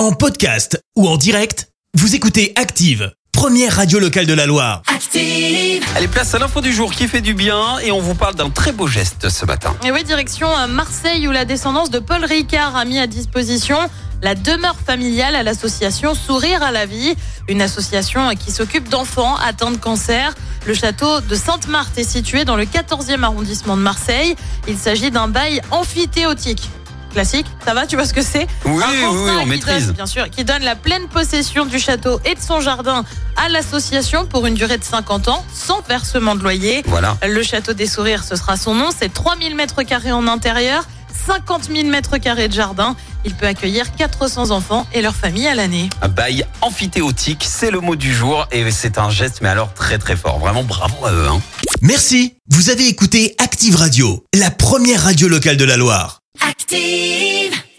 En podcast ou en direct, vous écoutez Active, première radio locale de la Loire. Active. Allez, place à l'info du jour qui fait du bien et on vous parle d'un très beau geste ce matin. Et oui, direction euh, Marseille où la descendance de Paul Ricard a mis à disposition la demeure familiale à l'association Sourire à la vie, une association qui s'occupe d'enfants atteints de cancer. Le château de Sainte-Marthe est situé dans le 14e arrondissement de Marseille. Il s'agit d'un bail amphithéotique. Classique, ça va, tu vois ce que c'est Oui, Un oui, oui, on qui maîtrise. donne- bien sûr, qui donne la pleine possession du château et de son jardin à l'association pour une durée de 50 ans, sans versement de loyer. Voilà. Le château des sourires, ce sera son nom. C'est 3000 mètres carrés en intérieur, 50 000 mètres carrés de jardin. Il peut accueillir 400 enfants et leurs familles à l'année. Un bail amphithéotique, c'est le mot du jour et c'est un geste, mais alors très très fort. Vraiment bravo à eux. Hein. Merci, vous avez écouté Active Radio, la première radio locale de la Loire. Active.